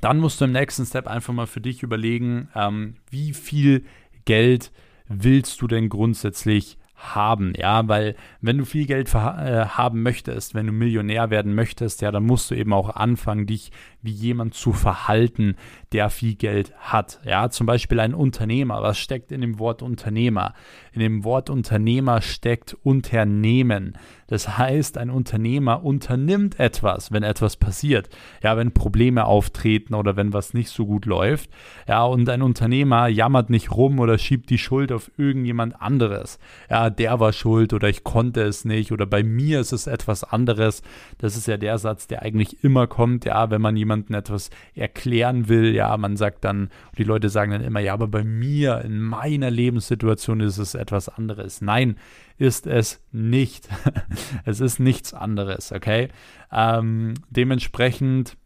dann musst du im nächsten Step einfach mal für dich überlegen, ähm, wie viel Geld willst du denn grundsätzlich haben, ja, weil wenn du viel Geld äh, haben möchtest, wenn du Millionär werden möchtest, ja, dann musst du eben auch anfangen, dich wie jemand zu verhalten, der viel Geld hat. Ja, zum Beispiel ein Unternehmer. Was steckt in dem Wort Unternehmer? In dem Wort Unternehmer steckt Unternehmen. Das heißt, ein Unternehmer unternimmt etwas, wenn etwas passiert. Ja, wenn Probleme auftreten oder wenn was nicht so gut läuft. Ja, und ein Unternehmer jammert nicht rum oder schiebt die Schuld auf irgendjemand anderes. Ja, der war schuld oder ich konnte es nicht oder bei mir ist es etwas anderes. Das ist ja der Satz, der eigentlich immer kommt. Ja, wenn man jemandem etwas erklären will, ja, man sagt dann, die Leute sagen dann immer, ja, aber bei mir, in meiner Lebenssituation ist es etwas anderes. Nein, ist es nicht. es ist nichts anderes, okay? Ähm, dementsprechend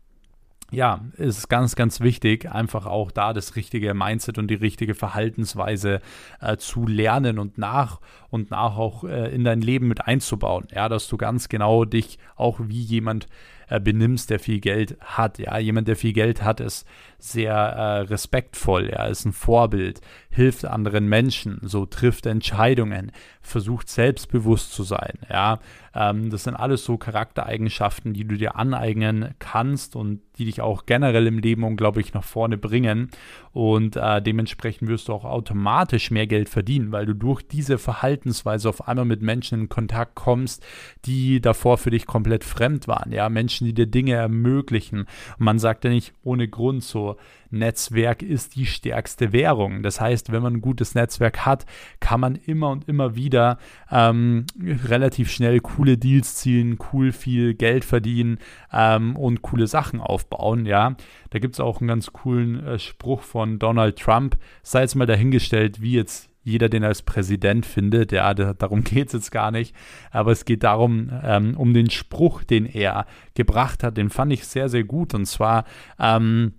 ja, ist ganz, ganz wichtig, einfach auch da das richtige Mindset und die richtige Verhaltensweise äh, zu lernen und nach und nach auch äh, in dein Leben mit einzubauen. Ja, dass du ganz genau dich auch wie jemand äh, benimmst, der viel Geld hat. Ja, jemand, der viel Geld hat, ist sehr äh, respektvoll. Er ist ein Vorbild, hilft anderen Menschen, so trifft Entscheidungen, versucht selbstbewusst zu sein. Ja, ähm, das sind alles so Charaktereigenschaften, die du dir aneignen kannst und die dich auch generell im Leben unglaublich nach vorne bringen. Und äh, dementsprechend wirst du auch automatisch mehr Geld verdienen, weil du durch diese Verhaltensweise auf einmal mit Menschen in Kontakt kommst, die davor für dich komplett fremd waren. Ja, Menschen, die dir Dinge ermöglichen. Und man sagt ja nicht ohne Grund so, Netzwerk ist die stärkste Währung. Das heißt, wenn man ein gutes Netzwerk hat, kann man immer und immer wieder ähm, relativ schnell coole Deals ziehen, cool viel Geld verdienen ähm, und coole Sachen aufbauen. Ja, da gibt es auch einen ganz coolen äh, Spruch von Donald Trump. Sei jetzt mal dahingestellt, wie jetzt jeder den als Präsident findet. Ja, darum geht es jetzt gar nicht. Aber es geht darum, ähm, um den Spruch, den er gebracht hat. Den fand ich sehr, sehr gut. Und zwar, ähm,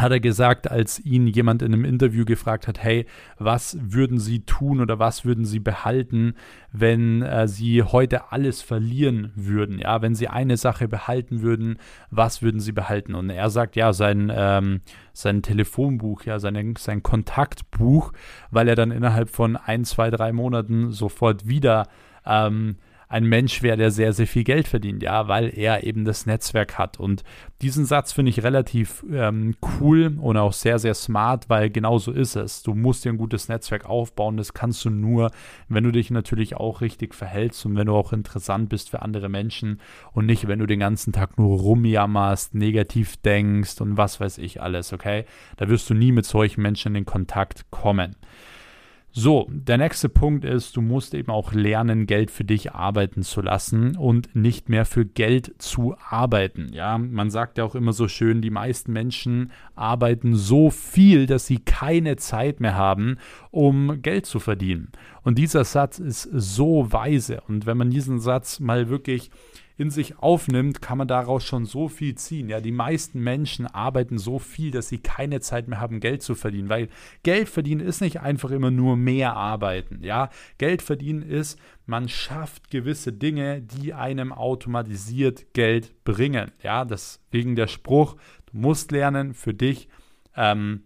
hat er gesagt, als ihn jemand in einem Interview gefragt hat, hey, was würden Sie tun oder was würden Sie behalten, wenn äh, Sie heute alles verlieren würden? Ja, wenn Sie eine Sache behalten würden, was würden Sie behalten? Und er sagt, ja, sein, ähm, sein Telefonbuch, ja, seine, sein Kontaktbuch, weil er dann innerhalb von ein, zwei, drei Monaten sofort wieder ähm, ein Mensch wäre, der sehr, sehr viel Geld verdient, ja, weil er eben das Netzwerk hat. Und diesen Satz finde ich relativ ähm, cool und auch sehr, sehr smart, weil genau so ist es. Du musst dir ein gutes Netzwerk aufbauen. Das kannst du nur, wenn du dich natürlich auch richtig verhältst und wenn du auch interessant bist für andere Menschen und nicht, wenn du den ganzen Tag nur rumjammerst, negativ denkst und was weiß ich alles, okay? Da wirst du nie mit solchen Menschen in Kontakt kommen. So, der nächste Punkt ist, du musst eben auch lernen, Geld für dich arbeiten zu lassen und nicht mehr für Geld zu arbeiten. Ja, man sagt ja auch immer so schön, die meisten Menschen arbeiten so viel, dass sie keine Zeit mehr haben, um Geld zu verdienen. Und dieser Satz ist so weise. Und wenn man diesen Satz mal wirklich in sich aufnimmt, kann man daraus schon so viel ziehen. Ja, die meisten Menschen arbeiten so viel, dass sie keine Zeit mehr haben, Geld zu verdienen, weil Geld verdienen ist nicht einfach immer nur mehr arbeiten. Ja, Geld verdienen ist, man schafft gewisse Dinge, die einem automatisiert Geld bringen. Ja, deswegen der Spruch, du musst lernen für dich, ähm,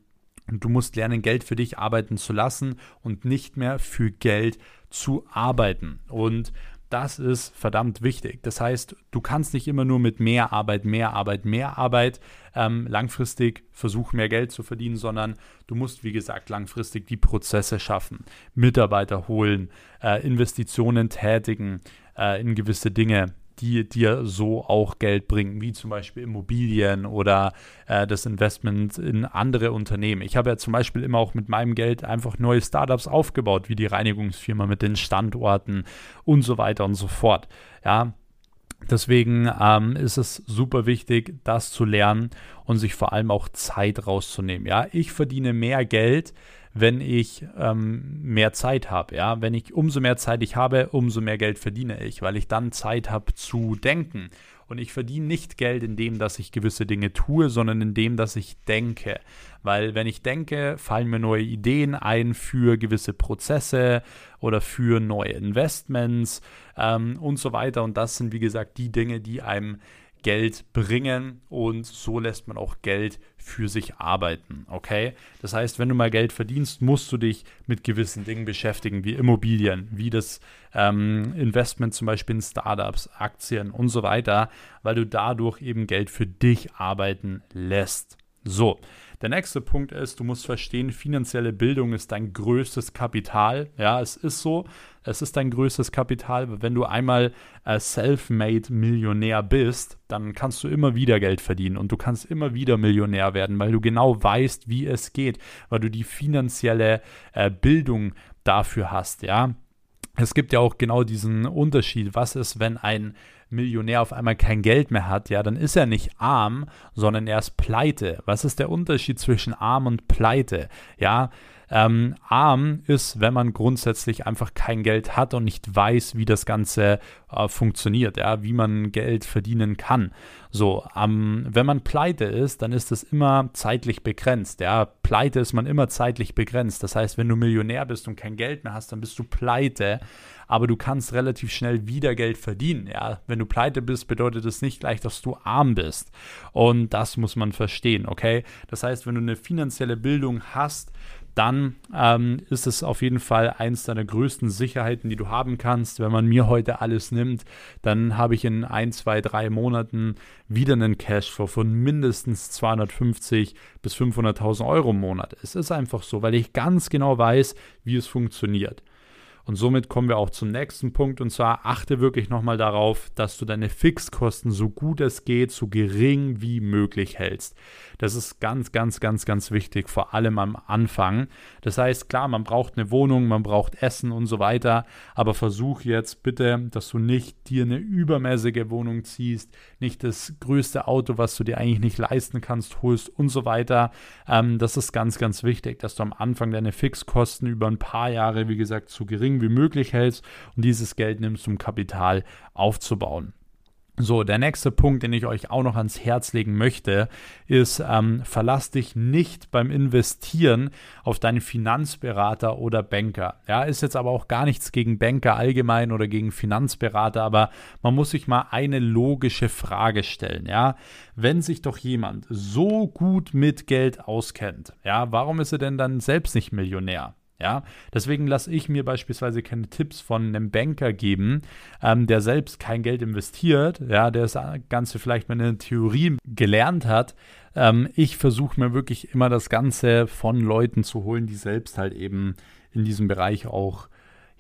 Du musst lernen, Geld für dich arbeiten zu lassen und nicht mehr für Geld zu arbeiten. Und das ist verdammt wichtig. Das heißt, du kannst nicht immer nur mit mehr Arbeit, mehr Arbeit, mehr Arbeit ähm, langfristig versuchen, mehr Geld zu verdienen, sondern du musst, wie gesagt, langfristig die Prozesse schaffen, Mitarbeiter holen, äh, Investitionen tätigen äh, in gewisse Dinge, die dir so auch Geld bringen, wie zum Beispiel Immobilien oder äh, das Investment in andere Unternehmen. Ich habe ja zum Beispiel immer auch mit meinem Geld einfach neue Startups aufgebaut, wie die Reinigungsfirma mit den Standorten und so weiter und so fort. Ja, Deswegen ähm, ist es super wichtig, das zu lernen und sich vor allem auch Zeit rauszunehmen. Ja, ich verdiene mehr Geld, wenn ich ähm, mehr Zeit habe. Ja, wenn ich umso mehr Zeit ich habe, umso mehr Geld verdiene ich, weil ich dann Zeit habe zu denken. Und ich verdiene nicht Geld in dem, dass ich gewisse Dinge tue, sondern in dem, dass ich denke. Weil wenn ich denke, fallen mir neue Ideen ein für gewisse Prozesse oder für neue Investments ähm, und so weiter. Und das sind, wie gesagt, die Dinge, die einem Geld bringen und so lässt man auch Geld für sich arbeiten. Okay? Das heißt, wenn du mal Geld verdienst, musst du dich mit gewissen Dingen beschäftigen, wie Immobilien, wie das ähm, Investment zum Beispiel in Startups, Aktien und so weiter, weil du dadurch eben Geld für dich arbeiten lässt. So, der nächste Punkt ist, du musst verstehen, finanzielle Bildung ist dein größtes Kapital. Ja, es ist so, es ist dein größtes Kapital. Wenn du einmal äh, self-made Millionär bist, dann kannst du immer wieder Geld verdienen und du kannst immer wieder Millionär werden, weil du genau weißt, wie es geht, weil du die finanzielle äh, Bildung dafür hast. Ja, es gibt ja auch genau diesen Unterschied. Was ist, wenn ein Millionär auf einmal kein Geld mehr hat, ja, dann ist er nicht arm, sondern er ist pleite. Was ist der Unterschied zwischen arm und pleite? Ja, ähm, arm ist, wenn man grundsätzlich einfach kein Geld hat und nicht weiß, wie das Ganze äh, funktioniert, ja, wie man Geld verdienen kann. So, ähm, wenn man pleite ist, dann ist das immer zeitlich begrenzt. Ja, pleite ist man immer zeitlich begrenzt. Das heißt, wenn du Millionär bist und kein Geld mehr hast, dann bist du pleite aber du kannst relativ schnell wieder Geld verdienen. Ja, wenn du pleite bist, bedeutet das nicht gleich, dass du arm bist. Und das muss man verstehen, okay? Das heißt, wenn du eine finanzielle Bildung hast, dann ähm, ist es auf jeden Fall eins deiner größten Sicherheiten, die du haben kannst. Wenn man mir heute alles nimmt, dann habe ich in ein, zwei, drei Monaten wieder einen Cashflow von mindestens 250 bis 500.000 Euro im Monat. Es ist einfach so, weil ich ganz genau weiß, wie es funktioniert. Und somit kommen wir auch zum nächsten Punkt und zwar achte wirklich nochmal darauf, dass du deine Fixkosten so gut es geht, so gering wie möglich hältst. Das ist ganz, ganz, ganz, ganz wichtig, vor allem am Anfang. Das heißt, klar, man braucht eine Wohnung, man braucht Essen und so weiter, aber versuch jetzt bitte, dass du nicht dir eine übermäßige Wohnung ziehst, nicht das größte Auto, was du dir eigentlich nicht leisten kannst, holst und so weiter. Ähm, das ist ganz, ganz wichtig, dass du am Anfang deine Fixkosten über ein paar Jahre, wie gesagt, so gering wie möglich hältst und dieses Geld nimmst, um Kapital aufzubauen. So, der nächste Punkt, den ich euch auch noch ans Herz legen möchte, ist, ähm, verlass dich nicht beim Investieren auf deinen Finanzberater oder Banker. Ja, ist jetzt aber auch gar nichts gegen Banker allgemein oder gegen Finanzberater, aber man muss sich mal eine logische Frage stellen. Ja, wenn sich doch jemand so gut mit Geld auskennt, ja, warum ist er denn dann selbst nicht Millionär? Ja, deswegen lasse ich mir beispielsweise keine Tipps von einem Banker geben, ähm, der selbst kein Geld investiert, ja, der das Ganze vielleicht mal in Theorie gelernt hat. Ähm, ich versuche mir wirklich immer das Ganze von Leuten zu holen, die selbst halt eben in diesem Bereich auch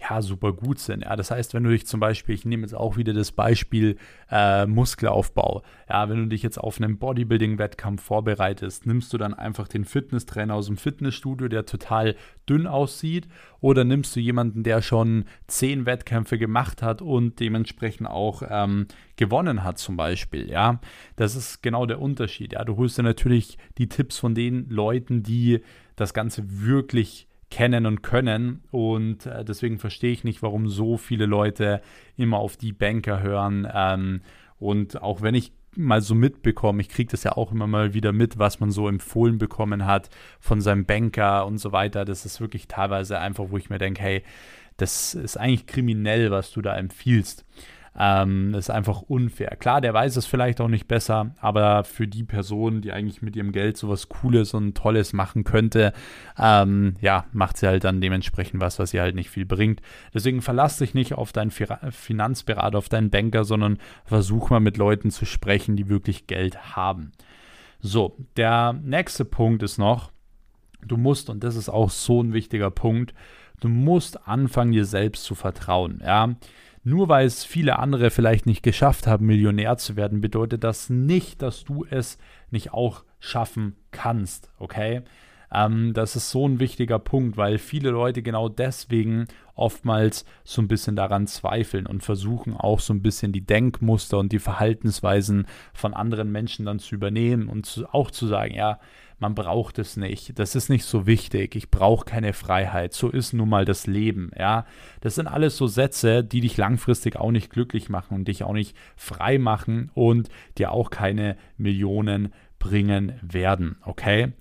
ja, super gut sind. Ja, das heißt, wenn du dich zum Beispiel, ich nehme jetzt auch wieder das Beispiel äh, Muskelaufbau. Ja, wenn du dich jetzt auf einen Bodybuilding-Wettkampf vorbereitest, nimmst du dann einfach den Fitnesstrainer aus dem Fitnessstudio, der total dünn aussieht, oder nimmst du jemanden, der schon zehn Wettkämpfe gemacht hat und dementsprechend auch ähm, gewonnen hat, zum Beispiel. Ja, das ist genau der Unterschied. Ja, du holst dir natürlich die Tipps von den Leuten, die das Ganze wirklich kennen und können. Und äh, deswegen verstehe ich nicht, warum so viele Leute immer auf die Banker hören. Ähm, und auch wenn ich mal so mitbekomme, ich kriege das ja auch immer mal wieder mit, was man so empfohlen bekommen hat von seinem Banker und so weiter. Das ist wirklich teilweise einfach, wo ich mir denke, hey, das ist eigentlich kriminell, was du da empfiehlst. Ähm, das ist einfach unfair. Klar, der weiß es vielleicht auch nicht besser, aber für die Person, die eigentlich mit ihrem Geld sowas Cooles und Tolles machen könnte, ähm, ja, macht sie halt dann dementsprechend was, was ihr halt nicht viel bringt. Deswegen verlass dich nicht auf deinen Finanzberater, auf deinen Banker, sondern versuch mal mit Leuten zu sprechen, die wirklich Geld haben. So, der nächste Punkt ist noch, du musst, und das ist auch so ein wichtiger Punkt, du musst anfangen, dir selbst zu vertrauen. Ja, nur weil es viele andere vielleicht nicht geschafft haben, Millionär zu werden, bedeutet das nicht, dass du es nicht auch schaffen kannst, okay? Ähm, das ist so ein wichtiger Punkt, weil viele Leute genau deswegen oftmals so ein bisschen daran zweifeln und versuchen auch so ein bisschen die Denkmuster und die Verhaltensweisen von anderen Menschen dann zu übernehmen und zu, auch zu sagen, ja, man braucht es nicht, das ist nicht so wichtig, ich brauche keine Freiheit, so ist nun mal das Leben, ja. Das sind alles so Sätze, die dich langfristig auch nicht glücklich machen und dich auch nicht frei machen und dir auch keine Millionen bringen werden, okay?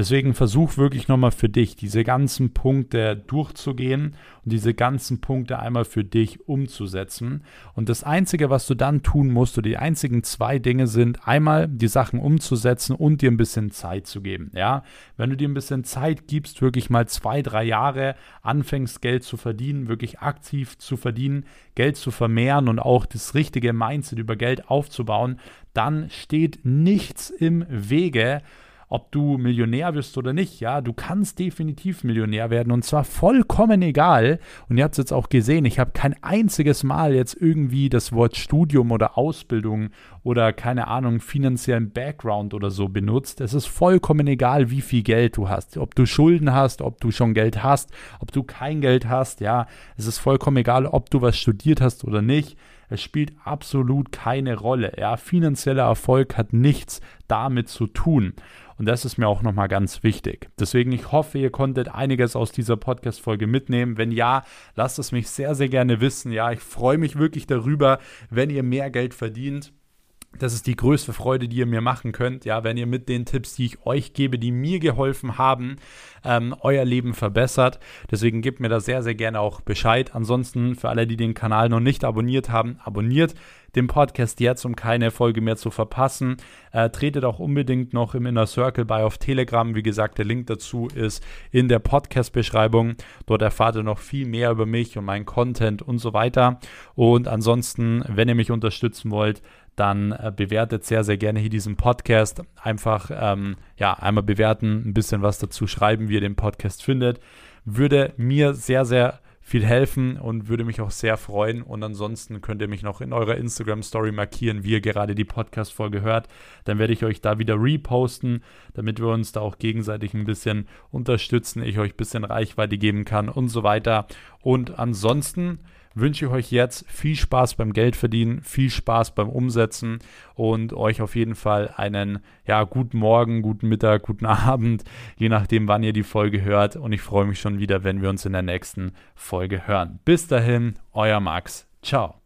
Deswegen versuch wirklich nochmal für dich diese ganzen Punkte durchzugehen und diese ganzen Punkte einmal für dich umzusetzen. Und das Einzige, was du dann tun musst, oder die einzigen zwei Dinge sind, einmal die Sachen umzusetzen und dir ein bisschen Zeit zu geben. Ja, wenn du dir ein bisschen Zeit gibst, wirklich mal zwei, drei Jahre anfängst, Geld zu verdienen, wirklich aktiv zu verdienen, Geld zu vermehren und auch das richtige Mindset über Geld aufzubauen, dann steht nichts im Wege, ob du Millionär wirst oder nicht. Ja, du kannst definitiv Millionär werden und zwar vollkommen egal. Und ihr habt es jetzt auch gesehen, ich habe kein einziges Mal jetzt irgendwie das Wort Studium oder Ausbildung oder keine Ahnung, finanziellen Background oder so benutzt. Es ist vollkommen egal, wie viel Geld du hast. Ob du Schulden hast, ob du schon Geld hast, ob du kein Geld hast. Ja, es ist vollkommen egal, ob du was studiert hast oder nicht. Es spielt absolut keine Rolle. Ja, finanzieller Erfolg hat nichts damit zu tun. Und das ist mir auch nochmal ganz wichtig. Deswegen, ich hoffe, ihr konntet einiges aus dieser Podcast-Folge mitnehmen. Wenn ja, lasst es mich sehr, sehr gerne wissen. Ja, ich freue mich wirklich darüber, wenn ihr mehr Geld verdient. Das ist die größte Freude, die ihr mir machen könnt, ja, wenn ihr mit den Tipps, die ich euch gebe, die mir geholfen haben, ähm, euer Leben verbessert. Deswegen gebt mir da sehr, sehr gerne auch Bescheid. Ansonsten für alle, die den Kanal noch nicht abonniert haben, abonniert den Podcast jetzt, um keine Folge mehr zu verpassen. Äh, tretet auch unbedingt noch im Inner Circle bei auf Telegram. Wie gesagt, der Link dazu ist in der Podcast-Beschreibung. Dort erfahrt ihr noch viel mehr über mich und meinen Content und so weiter. Und ansonsten, wenn ihr mich unterstützen wollt, dann äh, bewertet sehr, sehr gerne hier diesen Podcast. Einfach ähm, ja, einmal bewerten, ein bisschen was dazu schreiben, wie ihr den Podcast findet. Würde mir sehr, sehr viel helfen und würde mich auch sehr freuen. Und ansonsten könnt ihr mich noch in eurer Instagram-Story markieren, wie ihr gerade die Podcast-Folge hört. Dann werde ich euch da wieder reposten, damit wir uns da auch gegenseitig ein bisschen unterstützen, ich euch ein bisschen Reichweite geben kann und so weiter. Und ansonsten wünsche ich euch jetzt viel Spaß beim Geldverdienen, viel Spaß beim Umsetzen und euch auf jeden Fall einen ja, guten Morgen, guten Mittag, guten Abend, je nachdem, wann ihr die Folge hört. Und ich freue mich schon wieder, wenn wir uns in der nächsten Folge hören. Bis dahin, euer Max. Ciao.